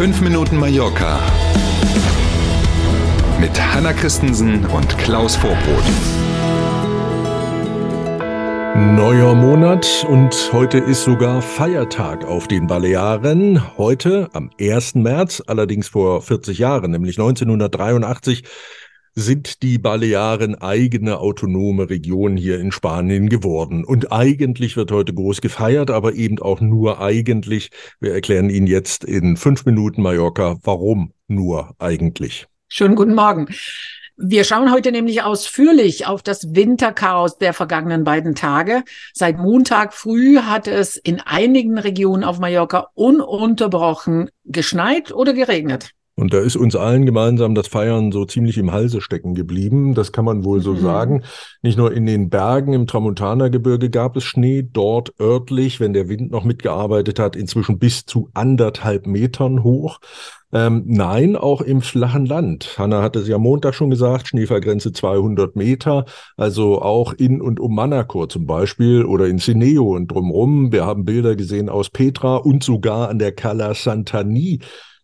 5 Minuten Mallorca mit Hanna Christensen und Klaus Vorbrot. Neuer Monat und heute ist sogar Feiertag auf den Balearen. Heute am 1. März, allerdings vor 40 Jahren, nämlich 1983, sind die Balearen eigene autonome Region hier in Spanien geworden. Und eigentlich wird heute groß gefeiert, aber eben auch nur eigentlich. Wir erklären Ihnen jetzt in fünf Minuten Mallorca, warum nur eigentlich. Schönen guten Morgen. Wir schauen heute nämlich ausführlich auf das Winterchaos der vergangenen beiden Tage. Seit Montag früh hat es in einigen Regionen auf Mallorca ununterbrochen geschneit oder geregnet. Und da ist uns allen gemeinsam das Feiern so ziemlich im Halse stecken geblieben. Das kann man wohl so mhm. sagen. Nicht nur in den Bergen im Tramontana-Gebirge gab es Schnee, dort örtlich, wenn der Wind noch mitgearbeitet hat, inzwischen bis zu anderthalb Metern hoch. Ähm, nein, auch im flachen Land. Hanna hatte es ja Montag schon gesagt, Schneefallgrenze 200 Meter, also auch in und um Manacor zum Beispiel oder in Sineo und drumrum. Wir haben Bilder gesehen aus Petra und sogar an der Cala Santani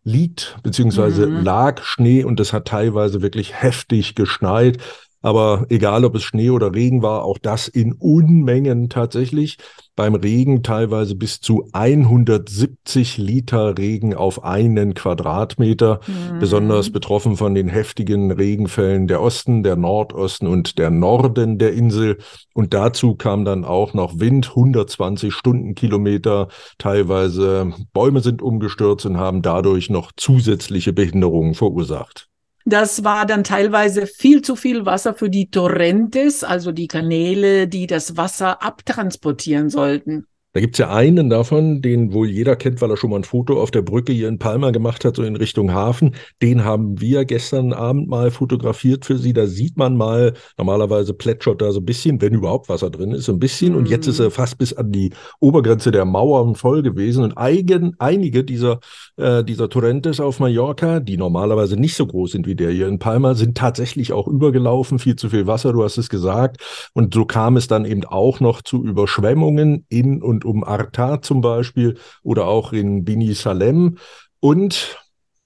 liegt, beziehungsweise mhm. lag Schnee und es hat teilweise wirklich heftig geschneit. Aber egal, ob es Schnee oder Regen war, auch das in Unmengen tatsächlich. Beim Regen teilweise bis zu 170 Liter Regen auf einen Quadratmeter. Mhm. Besonders betroffen von den heftigen Regenfällen der Osten, der Nordosten und der Norden der Insel. Und dazu kam dann auch noch Wind, 120 Stundenkilometer. Teilweise Bäume sind umgestürzt und haben dadurch noch zusätzliche Behinderungen verursacht. Das war dann teilweise viel zu viel Wasser für die Torrentes, also die Kanäle, die das Wasser abtransportieren sollten. Da gibt's ja einen davon, den wohl jeder kennt, weil er schon mal ein Foto auf der Brücke hier in Palma gemacht hat, so in Richtung Hafen. Den haben wir gestern Abend mal fotografiert für Sie. Da sieht man mal, normalerweise plätschert da so ein bisschen, wenn überhaupt Wasser drin ist, so ein bisschen. Mhm. Und jetzt ist er fast bis an die Obergrenze der Mauern voll gewesen. Und eigen, einige dieser, äh, dieser Torrentes auf Mallorca, die normalerweise nicht so groß sind wie der hier in Palma, sind tatsächlich auch übergelaufen. Viel zu viel Wasser, du hast es gesagt. Und so kam es dann eben auch noch zu Überschwemmungen in und um Arta zum Beispiel oder auch in Bini Salem. Und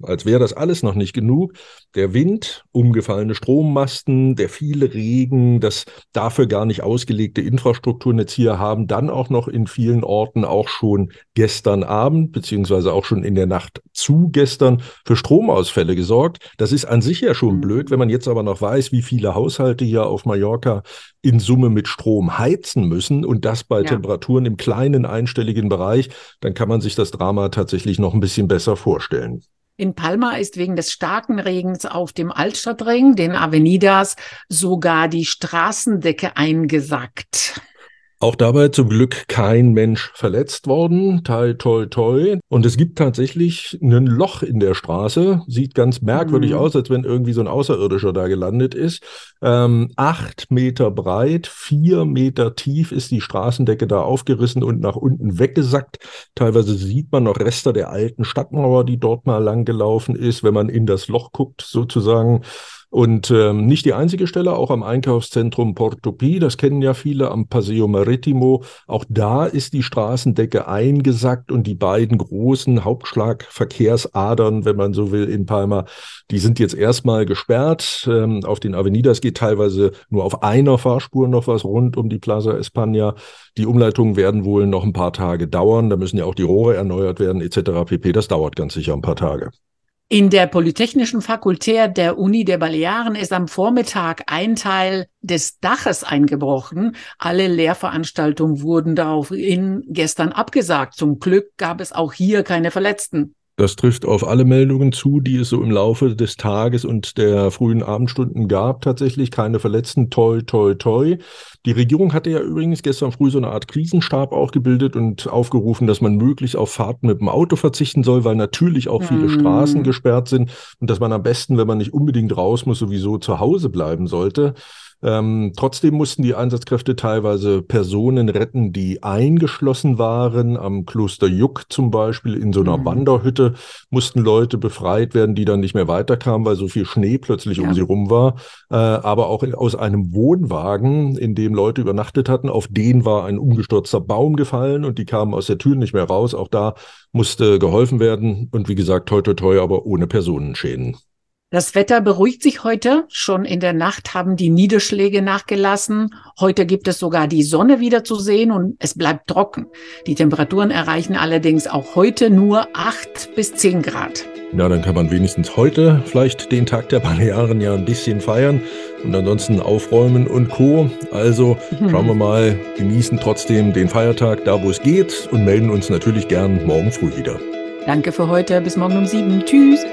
als wäre das alles noch nicht genug, der Wind, umgefallene Strommasten, der viele Regen, das dafür gar nicht ausgelegte Infrastrukturnetz hier haben dann auch noch in vielen Orten auch schon gestern Abend, beziehungsweise auch schon in der Nacht zu gestern für Stromausfälle gesorgt. Das ist an sich ja schon mhm. blöd, wenn man jetzt aber noch weiß, wie viele Haushalte hier auf Mallorca in Summe mit Strom heizen müssen und das bei ja. Temperaturen im kleinen einstelligen Bereich, dann kann man sich das Drama tatsächlich noch ein bisschen besser vorstellen. In Palma ist wegen des starken Regens auf dem Altstadtring, den Avenidas, sogar die Straßendecke eingesackt. Auch dabei zum Glück kein Mensch verletzt worden. Toi, toi, toi. Und es gibt tatsächlich ein Loch in der Straße. Sieht ganz merkwürdig mhm. aus, als wenn irgendwie so ein Außerirdischer da gelandet ist. Ähm, acht Meter breit, vier Meter tief ist die Straßendecke da aufgerissen und nach unten weggesackt. Teilweise sieht man noch Reste der alten Stadtmauer, die dort mal lang gelaufen ist, wenn man in das Loch guckt, sozusagen. Und ähm, nicht die einzige Stelle, auch am Einkaufszentrum Portopi, das kennen ja viele, am Paseo Maritimo. Auch da ist die Straßendecke eingesackt und die beiden großen Hauptschlagverkehrsadern, wenn man so will, in Palma, die sind jetzt erstmal gesperrt. Ähm, auf den Avenidas geht teilweise nur auf einer Fahrspur noch was rund um die Plaza España. Die Umleitungen werden wohl noch ein paar Tage dauern. Da müssen ja auch die Rohre erneuert werden, etc. pp. Das dauert ganz sicher ein paar Tage. In der Polytechnischen Fakultät der Uni der Balearen ist am Vormittag ein Teil des Daches eingebrochen. Alle Lehrveranstaltungen wurden daraufhin gestern abgesagt. Zum Glück gab es auch hier keine Verletzten. Das trifft auf alle Meldungen zu, die es so im Laufe des Tages und der frühen Abendstunden gab. Tatsächlich keine Verletzten. Toi, toi, toi. Die Regierung hatte ja übrigens gestern früh so eine Art Krisenstab auch gebildet und aufgerufen, dass man möglichst auf Fahrten mit dem Auto verzichten soll, weil natürlich auch viele mm. Straßen gesperrt sind und dass man am besten, wenn man nicht unbedingt raus muss, sowieso zu Hause bleiben sollte. Ähm, trotzdem mussten die Einsatzkräfte teilweise Personen retten, die eingeschlossen waren. Am Kloster Juck zum Beispiel in so einer mhm. Wanderhütte mussten Leute befreit werden, die dann nicht mehr weiterkamen, weil so viel Schnee plötzlich ja. um sie rum war. Äh, aber auch in, aus einem Wohnwagen, in dem Leute übernachtet hatten, auf den war ein umgestürzter Baum gefallen und die kamen aus der Tür nicht mehr raus. Auch da musste geholfen werden und wie gesagt, toi toi toi, aber ohne Personenschäden. Das Wetter beruhigt sich heute. Schon in der Nacht haben die Niederschläge nachgelassen. Heute gibt es sogar die Sonne wieder zu sehen und es bleibt trocken. Die Temperaturen erreichen allerdings auch heute nur acht bis zehn Grad. Ja, dann kann man wenigstens heute vielleicht den Tag der Balearen ja ein bisschen feiern und ansonsten aufräumen und Co. Also schauen wir mal, genießen trotzdem den Feiertag da, wo es geht und melden uns natürlich gern morgen früh wieder. Danke für heute. Bis morgen um sieben. Tschüss.